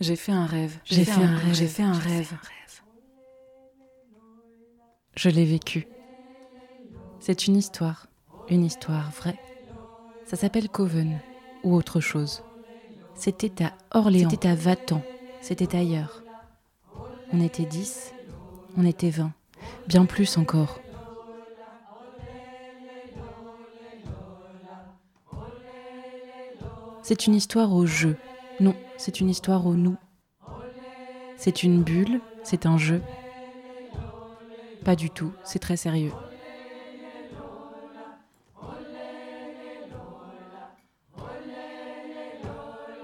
J'ai fait un rêve. J'ai fait, un rêve. J'ai fait un rêve. Je l'ai vécu. C'est une histoire. Une histoire vraie. Ça s'appelle Coven ou autre chose. C'était à Orléans. C'était à Vatan. C'était ailleurs. On était dix. On était vingt. Bien plus encore. C'est une histoire au jeu. Non, c'est une histoire au nous. C'est une bulle, c'est un jeu. Pas du tout, c'est très sérieux.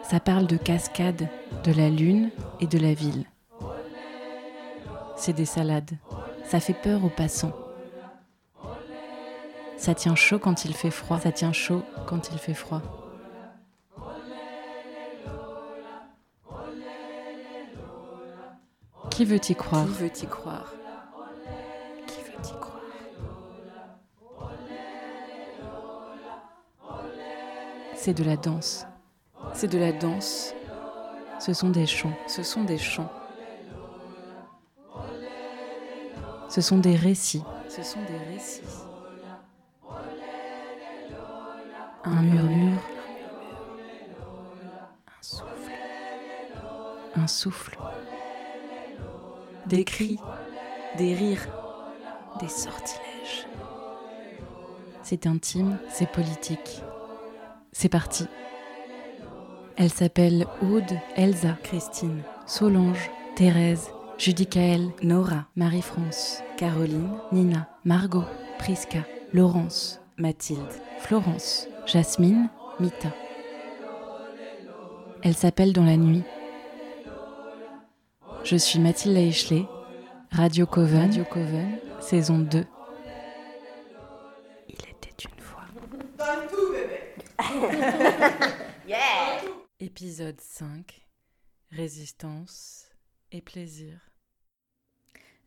Ça parle de cascades, de la lune et de la ville. C'est des salades. Ça fait peur aux passants. Ça tient chaud quand il fait froid. Ça tient chaud quand il fait froid. Qui veut y croire Qui veut y croire Qui veut y croire C'est de la danse. C'est de la danse. Ce sont des chants. Ce sont des chants. Ce sont des récits. Ce sont des récits. Un murmure. Un souffle. Un souffle des cris, des rires, des sortilèges. C'est intime, c'est politique. C'est parti. Elle s'appelle Aude, Elsa, Christine, Solange, Thérèse, Judicaël, Nora, Marie-France, Caroline, Nina, Margot, Prisca, Laurence, Mathilde, Florence, Jasmine, Mita. Elle s'appelle dans la nuit, je suis Mathilde Eichley, Radio Coven, Radio Coven, saison 2. Il était une fois. Donne tout, bébé yeah Épisode 5 Résistance et plaisir.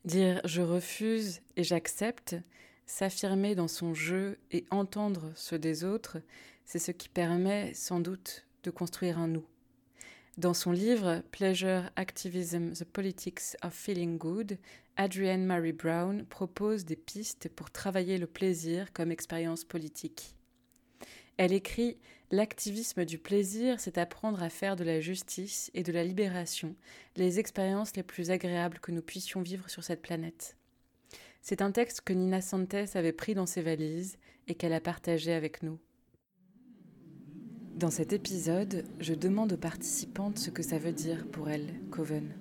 Dire je refuse et j'accepte, s'affirmer dans son jeu et entendre ceux des autres, c'est ce qui permet sans doute de construire un nous. Dans son livre Pleasure Activism The Politics of Feeling Good, Adrienne Mary Brown propose des pistes pour travailler le plaisir comme expérience politique. Elle écrit L'activisme du plaisir, c'est apprendre à faire de la justice et de la libération les expériences les plus agréables que nous puissions vivre sur cette planète. C'est un texte que Nina Santes avait pris dans ses valises et qu'elle a partagé avec nous. Dans cet épisode, je demande aux participantes ce que ça veut dire pour elles, Coven.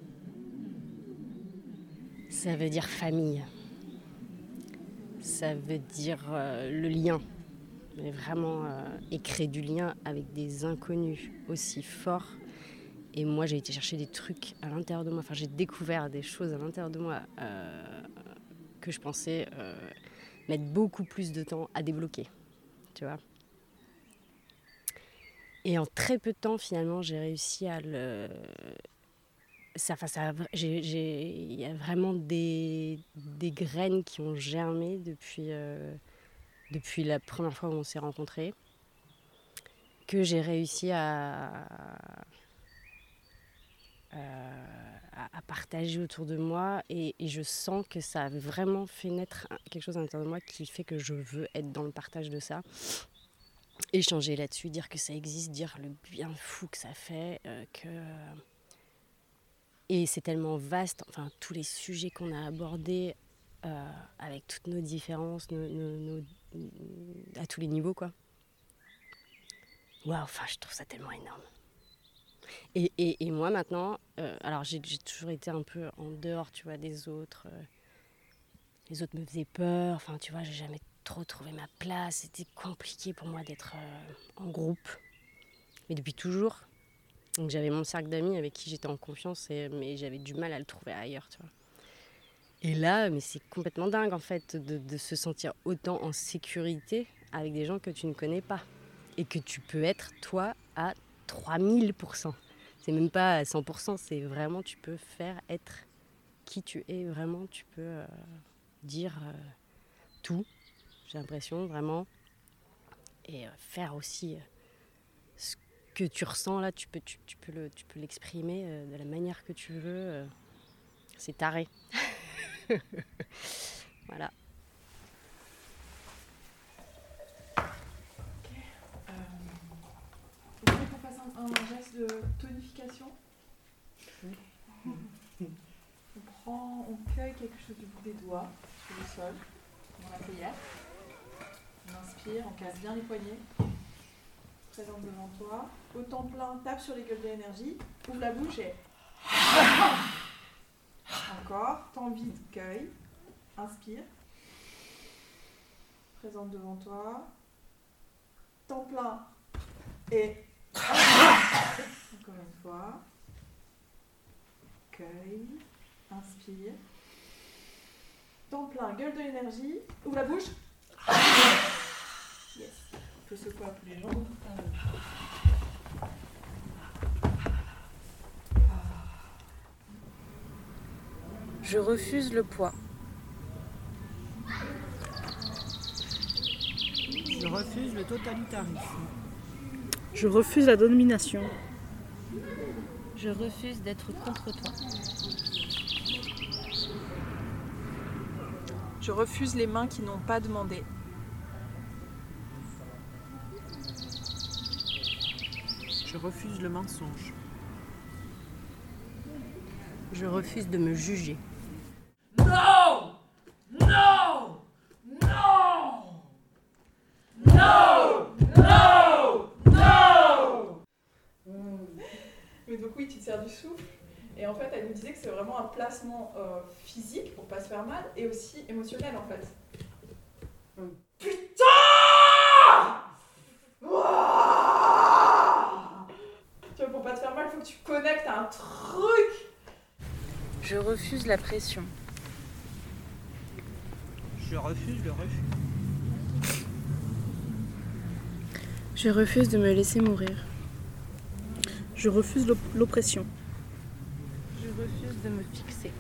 Ça veut dire famille. Ça veut dire euh, le lien. Mais vraiment, euh, et créer du lien avec des inconnus aussi forts. Et moi, j'ai été chercher des trucs à l'intérieur de moi. Enfin, j'ai découvert des choses à l'intérieur de moi euh, que je pensais mettre beaucoup plus de temps à débloquer. Tu vois? Et en très peu de temps, finalement, j'ai réussi à le. Ça, ça, il y a vraiment des, des, graines qui ont germé depuis, euh, depuis la première fois où on s'est rencontrés, que j'ai réussi à, à, partager autour de moi. Et, et, je sens que ça a vraiment fait naître quelque chose à l'intérieur de moi qui fait que je veux être dans le partage de ça échanger là-dessus, dire que ça existe, dire le bien fou que ça fait, euh, que et c'est tellement vaste, enfin tous les sujets qu'on a abordés euh, avec toutes nos différences, à tous les niveaux quoi. Waouh, enfin je trouve ça tellement énorme. Et, et, moi maintenant, euh, alors j'ai toujours été un peu en dehors, tu vois, des autres. les autres me faisaient peur, enfin tu vois, j'ai jamais trop trouvé ma place. C'était compliqué pour moi d'être euh, en groupe. Mais depuis toujours. J'avais mon cercle d'amis avec qui j'étais en confiance, mais j'avais du mal à le trouver ailleurs. Et là, mais c'est complètement dingue en fait de, de, se sentir autant en sécurité avec des gens que tu ne connais pas. Et que tu peux être toi à 3000%. C'est même pas à 100%, c'est vraiment tu peux faire être qui tu es vraiment, tu peux euh, dire euh, tout j'ai l'impression vraiment. Et euh, faire aussi euh, que tu ressens là, tu peux, tu, peux, le, tu peux l'exprimer euh, de la manière que tu veux. Euh, c'est taré. voilà. Vous voulez qu'on fasse un, geste de tonification? On prend, on cueille quelque chose du bout des doigts sur le sol, dans la cueillère. On inspire, on casse bien les poignets. Présente devant toi. Au temps plein, tape sur les gueules de l'énergie. Ouvre la bouche et. Encore. Temps vide, cueille. Inspire. Présente devant toi. Temps plein. Et. Encore une fois. Cueille. Inspire. Temps plein, gueule de l'énergie. Ouvre la bouche. Yes. On peut secouer un peu les jambes. Je refuse le poids. Je refuse le totalitarisme. Je refuse la domination. Je refuse d'être contre toi. Je refuse les mains qui n'ont pas demandé. Je refuse le mensonge. Je refuse de me juger. Non Non Non Non Non Non Mais donc oui, tu te sers du souffle. Et en fait, elle nous disait que c'est vraiment un placement euh, physique pour pas se faire mal et aussi émotionnel en fait. Putain Tu vois, pour pas te faire mal, il faut que tu connectes à un truc. Je refuse la pression. Je refuse le refus. Je refuse de me laisser mourir. Je refuse l'oppression refuse de me fixer.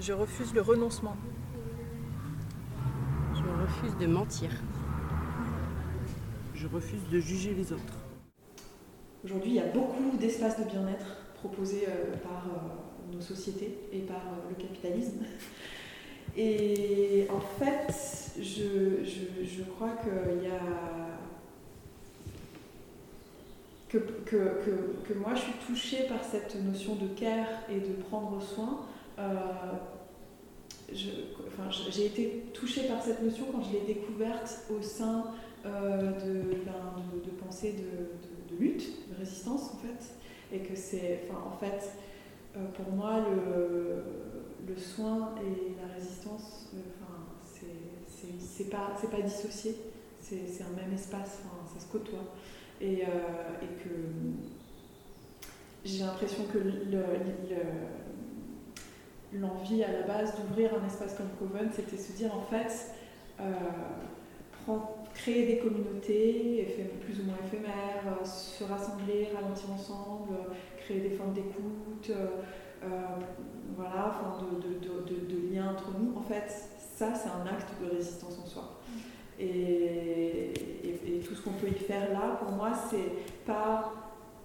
Je refuse le renoncement. Je refuse de mentir. Je refuse de juger les autres. Aujourd'hui, il y a beaucoup d'espaces de bien-être proposés euh, par euh, nos sociétés et par euh, le capitalisme. Et en fait, je, je, je crois qu'il y a que, que, que, moi je suis touchée par cette notion de care et de prendre soin. J'ai été touchée par cette notion quand je l'ai découverte au sein de, ben, de, de, lutte, de résistance en fait. Et que c'est, enfin, en fait, euh, pour moi, le, soin et la résistance, enfin, c'est pas, pas dissocié, c'est un même espace, ça se côtoie. Et, euh, et que j'ai l'impression que l'envie à la base d'ouvrir un espace comme Coven, c'était se dire en fait, euh, créer des communautés plus ou moins éphémères, euh, se rassembler, ralentir ensemble, créer des formes d'écoute, voilà, enfin de, liens entre nous. En fait, ça, c'est un acte de résistance en soi. Et, tout ce qu'on peut y faire là, pour moi, c'est pas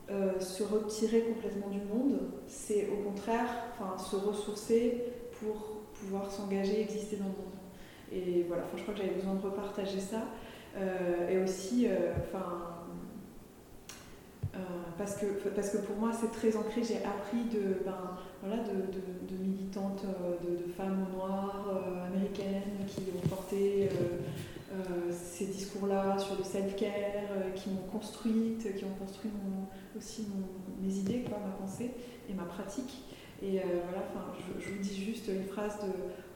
euh, se retirer complètement du monde, c'est au contraire se ressourcer pour pouvoir s'engager, exister dans le monde. Et voilà, je crois que j'avais besoin de repartager ça. Euh, et aussi, euh, enfin, parce, que, parce que pour moi c'est très ancré, j'ai appris de, ben, voilà, de, de, militantes, de, femmes noires américaines qui ont porté euh, ces discours-là sur le self-care euh, qui m'ont construite, qui ont construit aussi mes idées, quoi, ma pensée et ma pratique. Et euh, voilà, je, je, vous dis juste une phrase de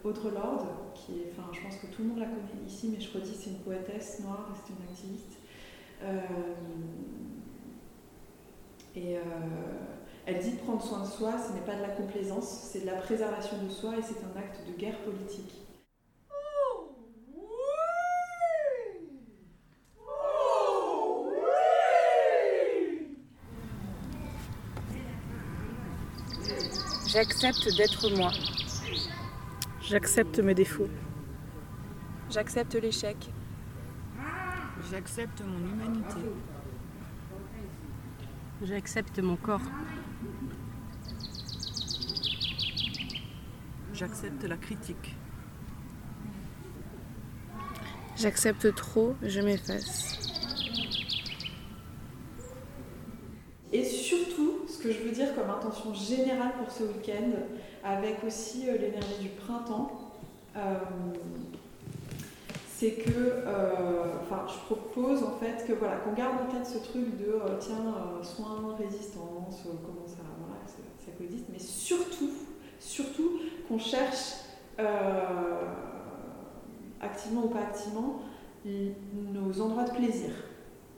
Audre Lorde, qui est, enfin, je pense que tout le monde la connaît ici, mais je redis, c'est une poétesse noire c'est une activiste. et elle dit prendre soin de soi, ce n'est pas de la complaisance, c'est de la préservation de soi et c'est un acte de guerre politique. J'accepte d'être moi. J'accepte mes défauts. J'accepte l'échec. J'accepte mon humanité. J'accepte mon corps. J'accepte la critique. J'accepte trop, je m'efface. Et surtout, ce que je veux dire comme générale pour ce week-end, avec aussi euh, l'énergie du printemps, euh, c'est que, euh, je propose en fait que voilà, qu'on garde en tête ce truc de tiens, soins, résistance, comment ça, voilà, ça, coexiste, mais surtout, surtout qu'on cherche activement ou pas activement nos endroits de plaisir.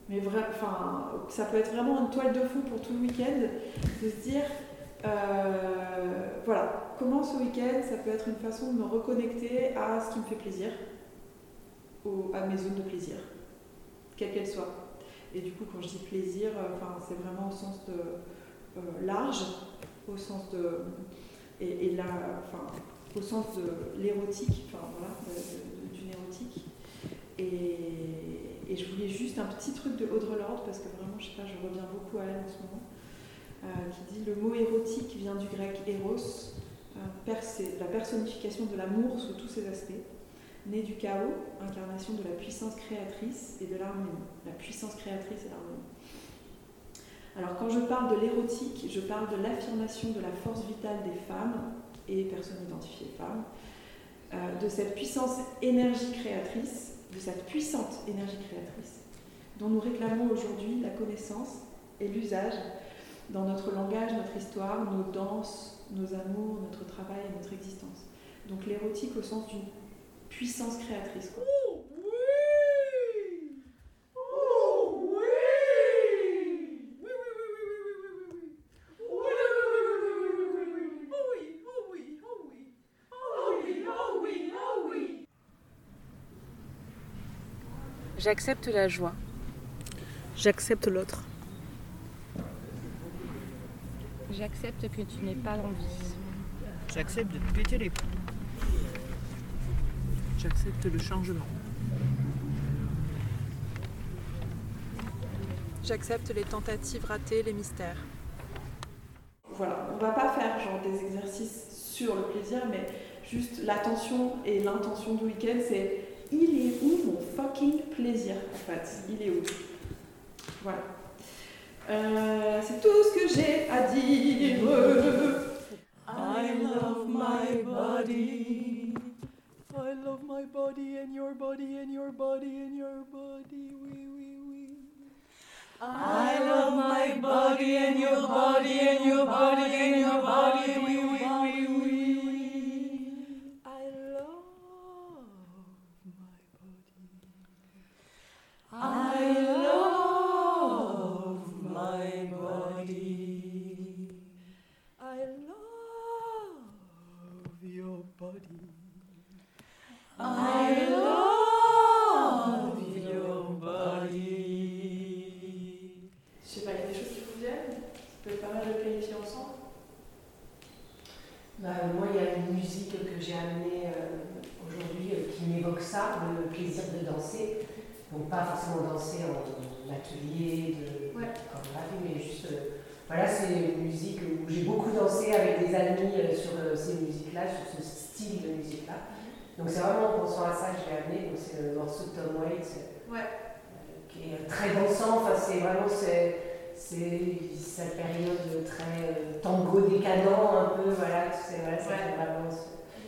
Mais vrai, enfin, ça peut être vraiment une toile de fond pour tout le week-end, de se dire, voilà, comment ce week-end, ça peut être une façon de me reconnecter à ce qui me fait plaisir, à mes zones de plaisir, quelles qu'elles soient. Et du coup, quand je dis plaisir, euh, c'est vraiment au sens de euh, large, au sens de l'érotique, enfin voilà, d'une érotique. Et, je voulais juste un petit truc de Audre Lorde, parce que vraiment, je sais pas, je reviens beaucoup à elle en ce moment, euh, qui dit le mot érotique vient du grec eros, euh, la personnification de l'amour sous tous ses aspects, né du chaos, incarnation de la puissance créatrice et de l'harmonie. La puissance créatrice et l'harmonie. Alors quand je parle de l'érotique, je parle de l'affirmation de la force vitale des femmes et personnes identifiées femmes, euh, de cette puissance énergie créatrice de cette puissante énergie créatrice dont nous réclamons aujourd'hui la connaissance et l'usage dans notre langage, notre histoire, nos danses, nos amours, notre travail et notre existence. Donc l'érotique au sens d'une puissance créatrice. J'accepte la joie. J'accepte l'autre. J'accepte que tu n'es pas l'envie. J'accepte de te péter les plombs. J'accepte le changement. J'accepte les tentatives ratées, les mystères. Voilà, on va pas faire genre des exercices sur le plaisir, mais juste l'attention et l'intention du week-end, c'est il est où mon fucking plaisir en fait? Il est où? Voilà. Euh, c'est tout ce que j'ai à dire. I love my body. I love my body and your body and your body and your body. Oui, oui, oui. I love my body and your body and your body and your body. Oui, oui, oui, oui. I love my body. I love body. I love your body. Je sais pas, il y a des choses qui vous viennent peut être pas mal de planifier ensemble bah, Moi, il y a une musique que j'ai amenée euh, aujourd'hui euh, qui m'évoque ça, le plaisir de danser. Donc pas forcément danser en, atelier, de, comme on mais juste... Euh, voilà, c'est une musique où j'ai beaucoup dansé avec des amis euh, sur euh, ces musiques-là, sur ce style de musique-là. Donc c'est vraiment en pensant à ça que je l'ai amené. Donc c'est le morceau de Tom Waits, qui est très dansant. Enfin, c'est vraiment c'est, cette période très tango décadent un peu. Voilà, c'est, voilà, ça vraiment.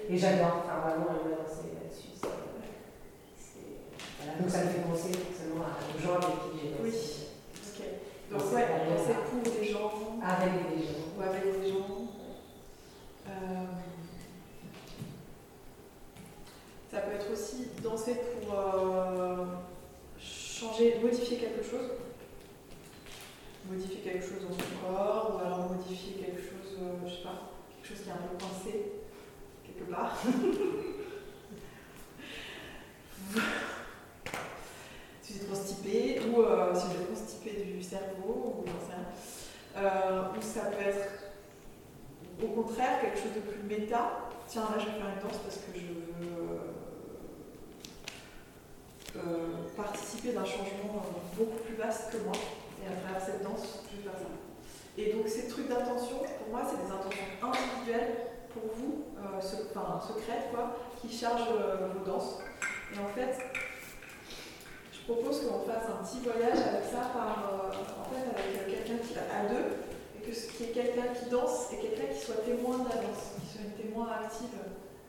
Et j'adore, enfin vraiment, il m'a dansé là-dessus. Donc ça me fait penser forcément aux gens avec qui j'ai Oui. Ok. Donc ouais, c'est pour des gens. Avec des gens. Ou avec des gens. Euh, ça peut être aussi danser pour euh, changer, modifier quelque chose. Modifier quelque chose dans son corps, ou alors modifier quelque chose, euh, je sais pas, quelque chose qui est un peu coincé, quelque part. si vous êtes constipé, ou euh, si vous êtes constipé du cerveau, ou, euh, ou ça peut être au contraire quelque chose de plus méta. Tiens, là je vais faire une danse parce que je veux participer d'un changement beaucoup plus vaste que moi. Et à travers cette danse, je vais faire ça. Et donc ces trucs d'intention, pour moi, c'est des intentions individuelles pour vous, euh, enfin secrètes, quoi, qui chargent euh, vos danses. Et en fait, je propose qu'on fasse un petit voyage avec ça par, en fait, avec quelqu'un qui à deux, et que qu'il y ait quelqu'un qui danse et quelqu'un qui soit témoin de la danse, qui soit une témoin active.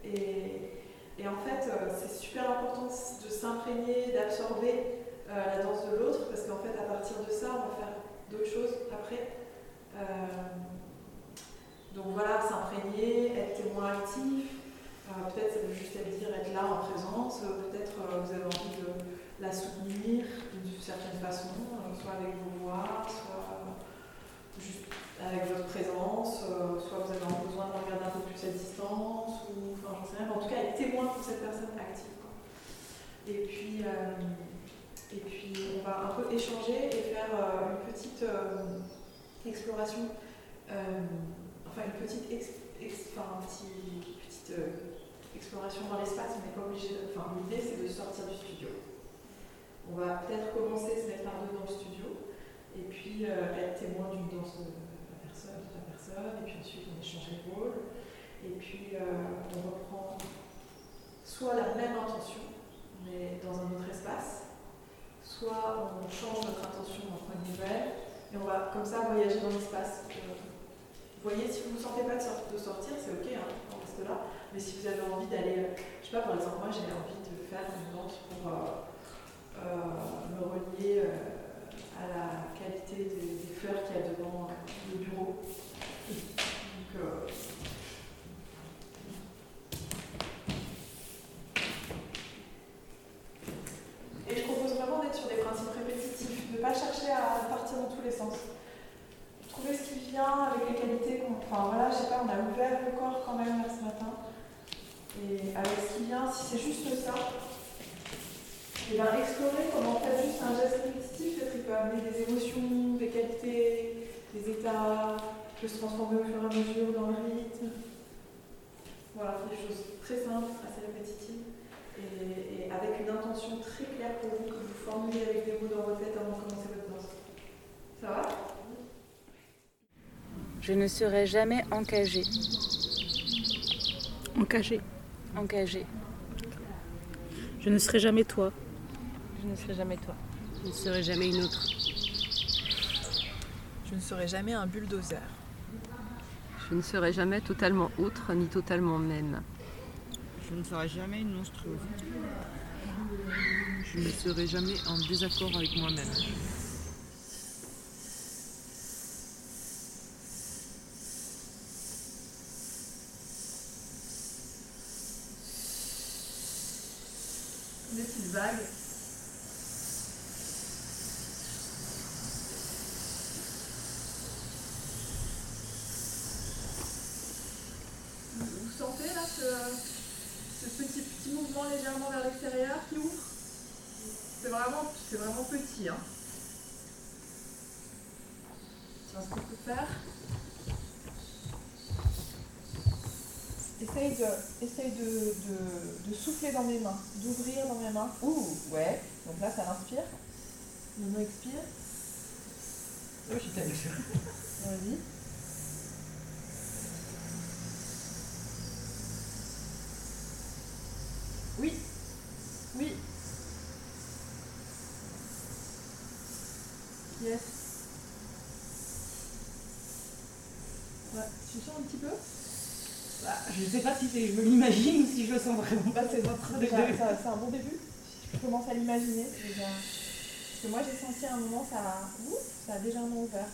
Et, et en fait, c'est super important de s'imprégner, d'absorber la danse de l'autre, parce qu'en fait, à partir de ça, on va faire d'autres choses après. Euh, donc voilà, s'imprégner, être témoin actif. Euh, peut-être ça veut juste dire être là en présence. Peut-être euh, vous avez envie de la soutenir d'une certaine façon, soit avec vos voix, soit juste avec votre présence, soit vous avez besoin de regarder un peu plus à distance, ou enfin j'en sais rien. En tout cas, être témoin pour cette personne active. Et puis, et puis, on va un peu échanger et faire une petite exploration, euh, enfin une petite, enfin, petite euh, exploration dans l'espace, on n'est pas obligé. Enfin, l'idée c'est de sortir du studio. On va peut-être commencer à se mettre par deux dans le studio, et puis euh, être témoin d'une danse de la personne, de la personne, et puis ensuite on échange les rôles, et puis on reprend soit la même intention, mais dans un autre espace, soit on change notre intention, on prend une nouvelle, et on va comme ça voyager dans l'espace. Vous voyez, si vous ne vous sentez pas de, sortir, c'est ok, hein, on reste là. Mais si vous avez envie d'aller, je sais pas, par exemple, moi j'ai envie de faire une danse pour euh, euh, me relier euh, à la qualité des, fleurs qu'il y a devant le bureau. Donc, Et je propose vraiment d'être sur des principes répétitifs, de ne pas chercher à partir dans tous les sens. Trouver ce qui vient avec les qualités qu'on. Enfin voilà, je sais pas, on a ouvert le corps quand même là ce matin. Et avec ce qui vient, si c'est juste ça, et bien explorer comment faire juste un geste répétitif, peut-être qu'il peut amener des émotions, des qualités, des états, peut se transformer au fur et à mesure dans le rythme. Voilà, des choses très simples, assez répétitives et, avec une intention très claire pour vous que vous formulez avec des mots dans votre tête avant de commencer votre danse. Ça va Je ne serai jamais encagée. Encagée. Encagée. Je ne serai jamais toi. Je ne serai jamais toi. Je ne serai jamais une autre. Je ne serai jamais un bulldozer. Je ne serai jamais totalement autre ni totalement même. Je ne serai jamais une monstrueuse. Je ne serai jamais en désaccord avec moi-même. Des petites vagues. Vous sentez là ce ce petit, petit mouvement légèrement vers l'extérieur qui ouvre. C'est vraiment, c'est vraiment petit. Hein. Tiens, ce qu'on peut faire. Essaye de, essaye de, de, souffler dans mes mains, d'ouvrir dans mes mains. Ouh, ouais. Donc là, ça inspire. Maintenant, expire. Oh, je suis tellement Vas-y. Oui. Oui. Yes. Ouais, tu sens un petit peu? Je ne sais pas si je me l'imagine ou si je le sens vraiment. Bah, c'est un bon début. Si tu commences à l'imaginer, Parce que moi j'ai senti à un moment ça, ouf, ça a légèrement ouvert.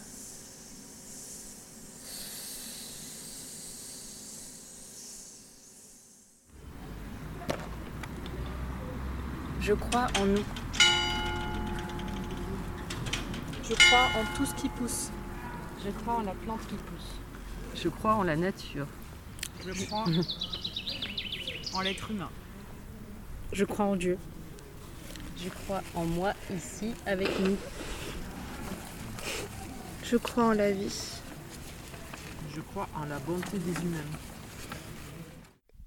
Je crois en nous. Je crois en tout ce qui pousse. Je crois en la plante qui pousse. Je crois en la nature. Je crois en l'être humain. Je crois en Dieu. Je crois en moi ici avec nous. Je crois en la vie. Je crois en la bonté des humains.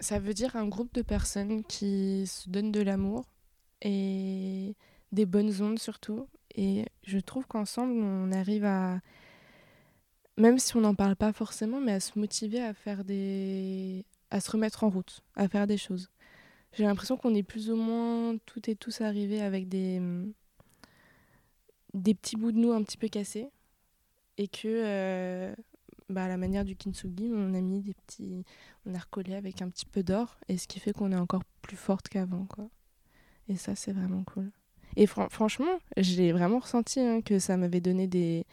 Ça veut dire un groupe de personnes qui se donnent de l'amour et des bonnes ondes surtout Et je trouve qu'ensemble, on arrive à, même si on n'en parle pas forcément, mais à se motiver à faire des, à se remettre en route, à faire des choses. J'ai l'impression qu'on est plus ou moins toutes et tous arrivés avec des, des petits bouts de nous un petit peu cassés et que euh, bah, à la manière du kintsugi, on a mis des petits, on a recollé avec un petit peu d'or et ce qui fait qu'on est encore plus forte qu'avant quoi. Et ça c'est vraiment cool. Et franchement, j'ai vraiment ressenti hein, que ça m'avait donné des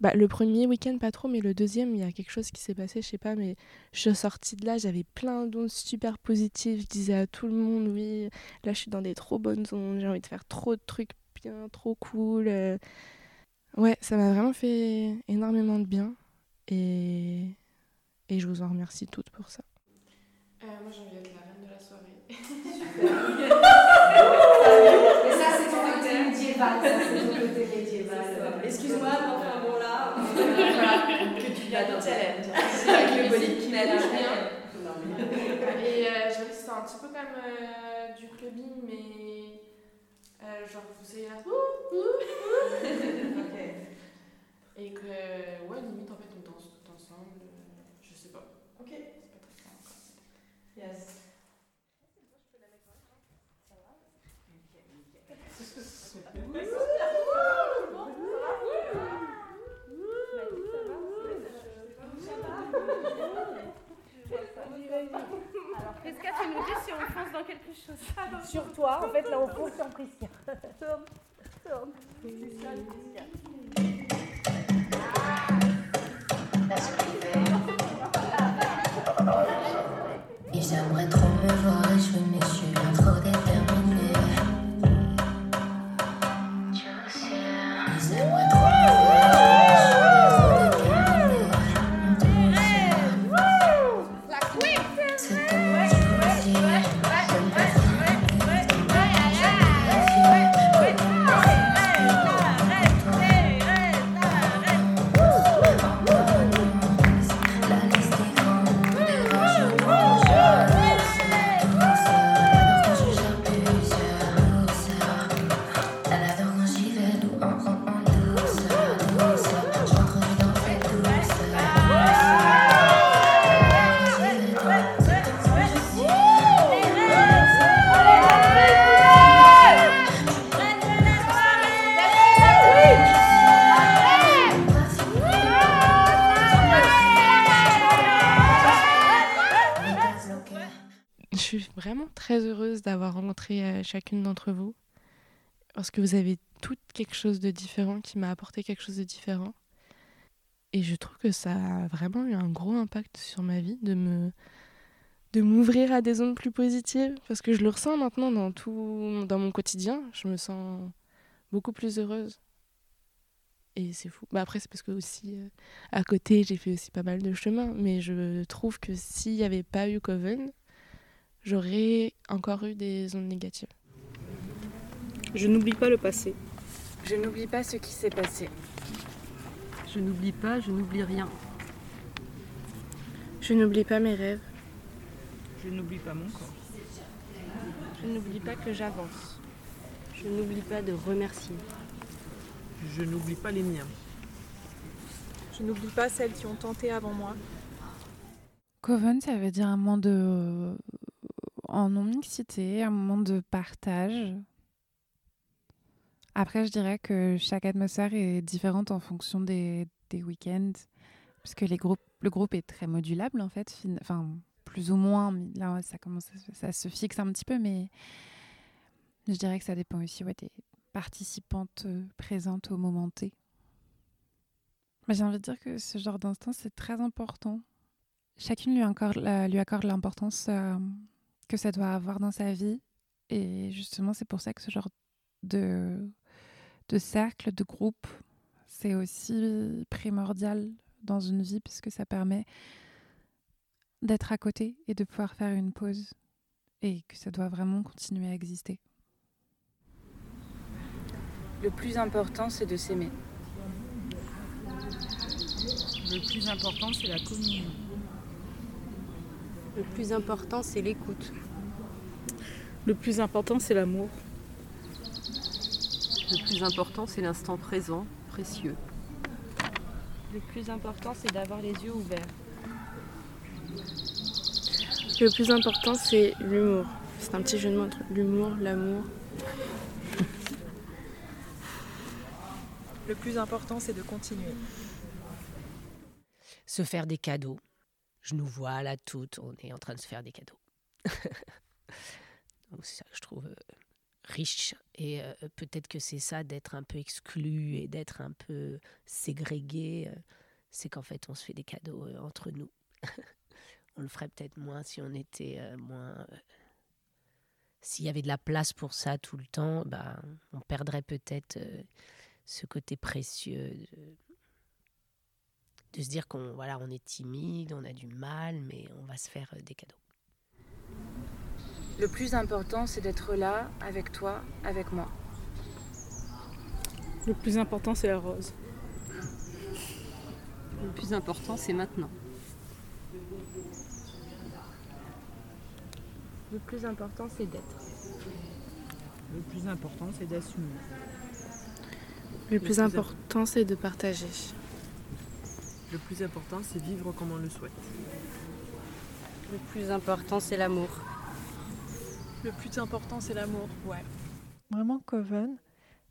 bah, le premier week-end pas trop, mais le deuxième, il y a quelque chose qui s'est passé, je sais pas, mais je suis sortie de là, j'avais plein d'ondes super positives, je disais à tout le monde, oui, là je suis dans des trop bonnes ondes, j'ai envie de faire trop de trucs bien, trop cool. Euh. Ouais, ça m'a vraiment fait énormément de bien. Et, et je vous en remercie toutes pour ça. Euh, moi, j'ai envie d'être la reine de la soirée. Mais ça, c'est ton côté médiéval. Ça, c'est ton côté médiéval. Excuse-moi, mais enfin bon, là. que tu viens de challenge. C'est avec le body qui n'allait rien. Et euh, j'avoue que c'était un petit peu comme euh, du clubbing, mais euh, genre vous savez là. ok. Et que, ouais, limite en fait on danse tout ensemble. Euh, je sais pas. Ok. C'est pas très clair encore. Yes. Alors, qu'est-ce que tu nous dis si on Sur toi, en fait, là, on fonce sur. Tourne, tourne. Et j'aimerais trop me voir échouer, mais je suis bien trop. D'entre vous parce que vous avez toutes quelque chose de différent qui m'a apporté quelque chose de différent. Et je trouve que ça a vraiment eu un gros impact sur ma vie de me de m'ouvrir à des ondes plus positives parce que je le ressens maintenant dans tout dans mon quotidien, je me sens beaucoup plus heureuse. Et c'est fou. Bah après c'est parce que aussi euh, à côté, j'ai fait aussi pas mal de chemin, mais je trouve que s'il n'y avait pas eu Coven, j'aurais encore eu des ondes négatives. Je n'oublie pas le passé. Je n'oublie pas ce qui s'est passé. Je n'oublie pas, je n'oublie rien. Je n'oublie pas mes rêves. Je n'oublie pas mon corps. Je n'oublie pas que j'avance. Je n'oublie pas de remercier. Je n'oublie pas les miens. Je n'oublie pas celles qui ont tenté avant moi. Coven, ça veut dire un moment de. en non-mixité, un moment de partage. Après, je dirais que chaque atmosphère est différente en fonction des, week-ends. Parce que le groupe est très modulable, en fait. fin- Enfin, plus ou moins. Là, ça commence ça se fixe un petit peu, mais je dirais que ça dépend aussi des participantes euh, présentes au moment T. Mais J'ai envie de dire que ce genre d'instant, c'est très important. Chacune lui accorde, lui accorde l'importance euh, que ça doit avoir dans sa vie. Et justement, c'est pour ça que ce genre de, de cercle, de groupe, c'est aussi primordial dans une vie puisque ça permet d'être à côté et de pouvoir faire une pause et que ça doit vraiment continuer à exister. Le plus important, c'est de s'aimer. Le plus important, c'est la communion. Le plus important, c'est l'écoute. Le plus important, c'est l'amour. Le plus important, c'est l'instant présent, précieux. Le plus important, c'est d'avoir les yeux ouverts. Le plus important, c'est l'humour. C'est un petit jeu de mots entre l'humour, l'amour. Le plus important, c'est de continuer. Se faire des cadeaux. Je nous vois là toutes, on est en train de se faire des cadeaux. c'est ça que je trouve euh, riche. Et euh, peut-être que c'est ça d'être un peu exclu et d'être un peu ségrégué. Euh, c'est qu'en fait, on se fait des cadeaux entre nous. on le ferait peut-être moins si on était moins. S'il y avait de la place pour ça tout le temps, bah, on perdrait peut-être ce côté précieux de, de se dire qu'on voilà, on est timide, on a du mal, mais on va se faire des cadeaux. Le plus important, c'est d'être là, avec toi, avec moi. Le plus important, c'est la rose. Le plus important, c'est maintenant. Le plus important, c'est d'être. Le plus important, c'est d'assumer. Le, plus, important, c'est de partager. Le plus important, c'est vivre comme on le souhaite. Le plus important, c'est l'amour. Le plus important, c'est l'amour, ouais. Vraiment, Coven,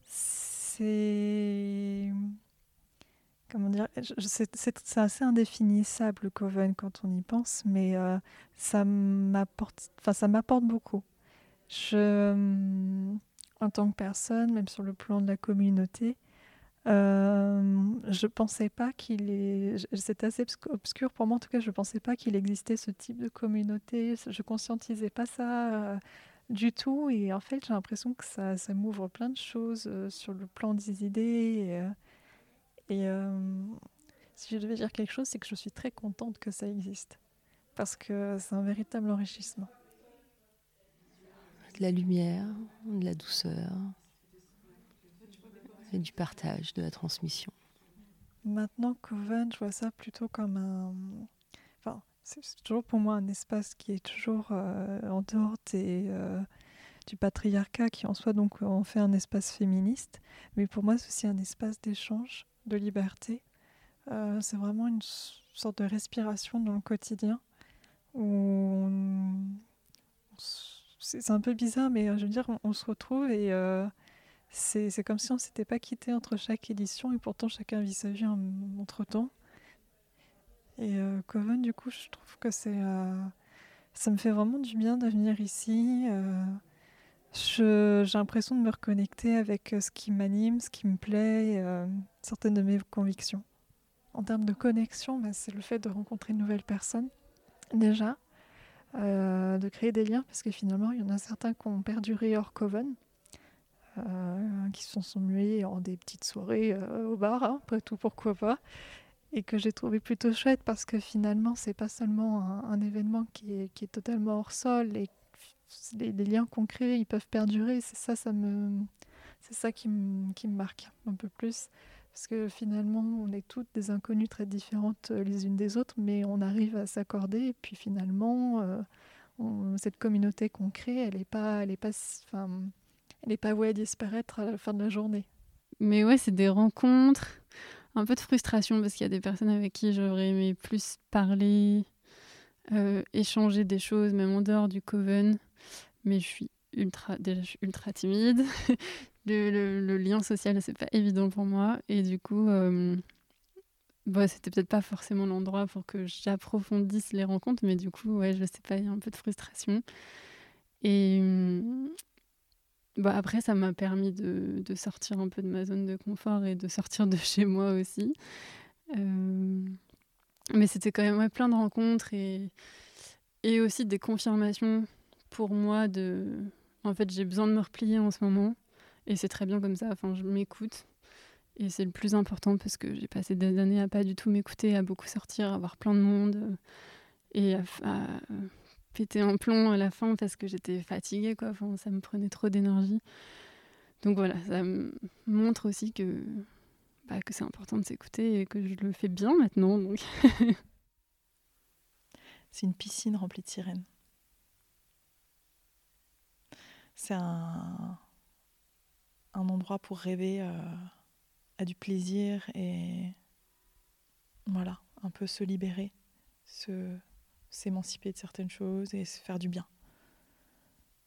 c'est. Comment dire C'est assez indéfinissable, Coven, quand on y pense, mais euh, ça m'apporte beaucoup. Je, en tant que personne, même sur le plan de la communauté, euh, je pensais pas qu'il est. C'est assez obscur pour moi, en tout cas, je pensais pas qu'il existait ce type de communauté. Je conscientisais pas ça euh, du tout. Et en fait, j'ai l'impression que ça, ça m'ouvre plein de choses euh, sur le plan des idées. Et, et si je devais dire quelque chose, c'est que je suis très contente que ça existe. Parce que c'est un véritable enrichissement. De la lumière, de la douceur, et du partage, de la transmission. Maintenant, Coven, je vois ça plutôt comme un. Enfin, c'est toujours pour moi un espace qui est toujours euh, en dehors euh, du patriarcat, qui en soi donc en fait un espace féministe. Mais pour moi, c'est aussi un espace d'échange, de liberté. Euh, c'est vraiment une sorte de respiration dans le quotidien où c'est un peu bizarre, mais je veux dire, on, on se retrouve et c'est comme si on s'était pas quitté entre chaque édition et pourtant chacun vit sa vie entre temps. Et euh, Coven, du coup, je trouve que c'est. Euh, ça me fait vraiment du bien de venir ici. Euh, j'ai l'impression de me reconnecter avec ce qui m'anime, ce qui me plaît, certaines de mes convictions. En termes de connexion, bah, c'est le fait de rencontrer de nouvelles personnes, déjà, de créer des liens, parce que finalement, il y en a certains qui ont perduré hors Coven. Euh, qui se sont mués en des petites soirées euh, au bar, hein, après tout, pourquoi pas, et que j'ai trouvé plutôt chouette parce que finalement, c'est pas seulement un, événement qui est, qui est, totalement hors sol et les, liens qu'on crée, ils peuvent perdurer. C'est ça, ça me, c'est ça qui me, marque un peu plus. Parce que finalement, on est toutes des inconnues très différentes euh, les unes des autres, mais on arrive à s'accorder. Et puis finalement, cette communauté qu'on crée, elle n'est pas, elle est pas, enfin, elle n'est pas vouée à disparaître à la fin de la journée. Mais ouais, c'est des rencontres, un peu de frustration parce qu'il y a des personnes avec qui j'aurais aimé plus parler, euh, échanger des choses, même en dehors du coven. Mais je suis ultra, déjà, ultra timide. le, lien social, c'est pas évident pour moi. Et du coup, euh, bah, c'était peut-être pas forcément l'endroit pour que j'approfondisse les rencontres, mais du coup, ouais, je sais pas, il y a un peu de frustration. Et, bah après, ça m'a permis de, de, sortir un peu de ma zone de confort et de sortir de chez moi aussi. Euh, mais c'était quand même plein de rencontres et, et aussi des confirmations pour moi de... En fait, j'ai besoin de me replier en ce moment et c'est très bien comme ça. Enfin, je m'écoute et c'est le plus important parce que j'ai passé des années à pas du tout m'écouter, à beaucoup sortir, à voir plein de monde et à, à pété un plomb à la fin parce que j'étais fatiguée, quoi. Ça me prenait trop d'énergie. Donc voilà, ça me montre aussi que, bah, que c'est important de s'écouter et que je le fais bien maintenant. Donc. c'est une piscine remplie de sirènes. C'est un. endroit pour rêver à du plaisir et voilà, un peu se libérer, se s'émanciper de certaines choses et se faire du bien.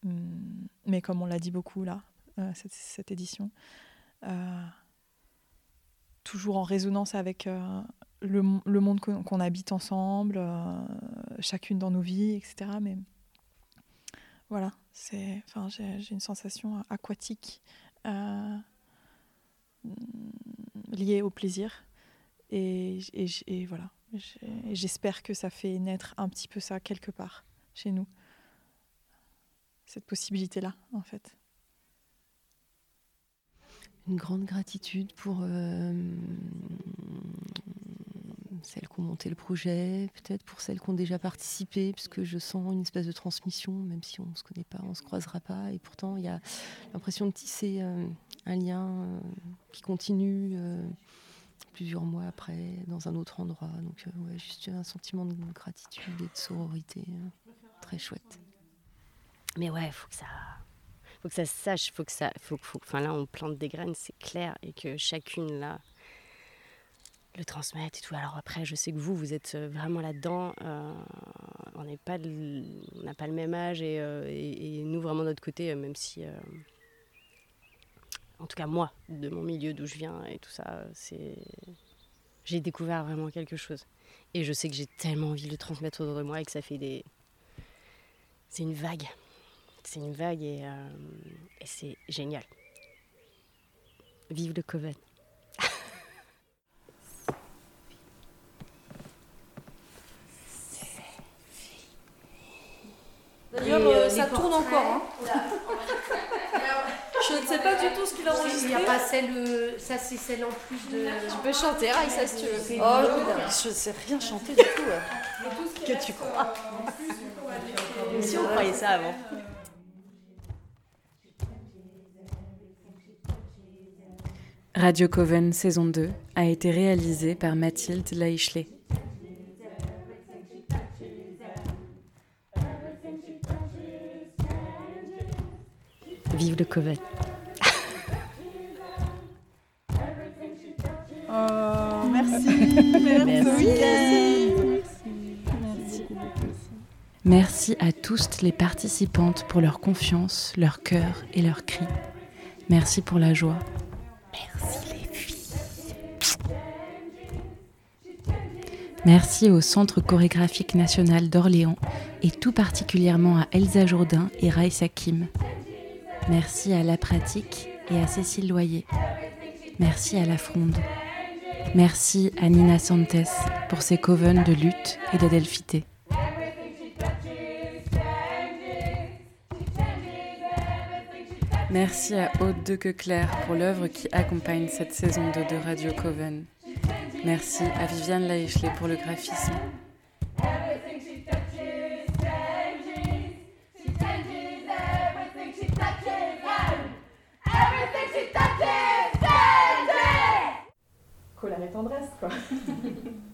Hum, mais comme on l'a dit beaucoup là, euh, cette, édition, euh, toujours en résonance avec euh, le, monde qu'on habite ensemble, chacune dans nos vies, etc. Mais voilà, j'ai une sensation aquatique liée au plaisir. Et voilà, j'espère que ça fait naître un petit peu ça quelque part chez nous. Cette possibilité-là, en fait. Une grande gratitude pour euh, celles qui ont monté le projet, peut-être pour celles qui ont déjà participé, puisque je sens une espèce de transmission, même si on ne se connaît pas, on ne se croisera pas. Et pourtant, il y a l'impression de tisser euh, un lien euh, qui continue plusieurs mois après, dans un autre endroit. Donc, ouais, juste un sentiment de gratitude et de sororité très chouette. Mais ouais, faut que ça faut que ça se sache, faut que ça, faut, faut, enfin là on plante des graines, c'est clair, et que chacune là le transmette et tout. Alors après, je sais que vous, vous êtes euh, vraiment là-dedans. Euh, on n'a pas le même âge euh, et, nous vraiment de notre côté, même si, en tout cas moi, de mon milieu d'où je viens et tout ça, c'est, j'ai découvert vraiment quelque chose. Et je sais que j'ai tellement envie de le transmettre autour de moi et que ça fait des, c'est une vague c'est une vague et, euh, c'est génial. Vive le Coven. D'ailleurs, euh, ça tourne encore. Hein. Je ne sais pas du tout ce qu'il a euh, ça c'est celle en plus de. Tu peux chanter, Raïssa, si tu veux. Oh, je ne sais rien chanter du tout. Que tu crois. Si on croyait ça avant. Radio Coven saison 2 a été réalisée par Mathilde Laichelet. Vive le Coven. Oh, merci. Merci. Merci à tous les participantes pour leur confiance, leur cœur et leurs cris. Merci pour la joie. Merci les filles. Merci au Centre chorégraphique national d'Orléans et tout particulièrement à Elsa Jourdain et Raïs Kim. Merci à La Pratique et à Cécile Loyer. Merci à La Fronde. Merci à Nina Santes pour ses covens de lutte et d'adelphité. Merci à Aude de Queclair pour l'œuvre qui accompagne cette saison 2 de Radio Coven. Merci à Viviane Laichelet pour le graphisme. Colère et tendresse, quoi.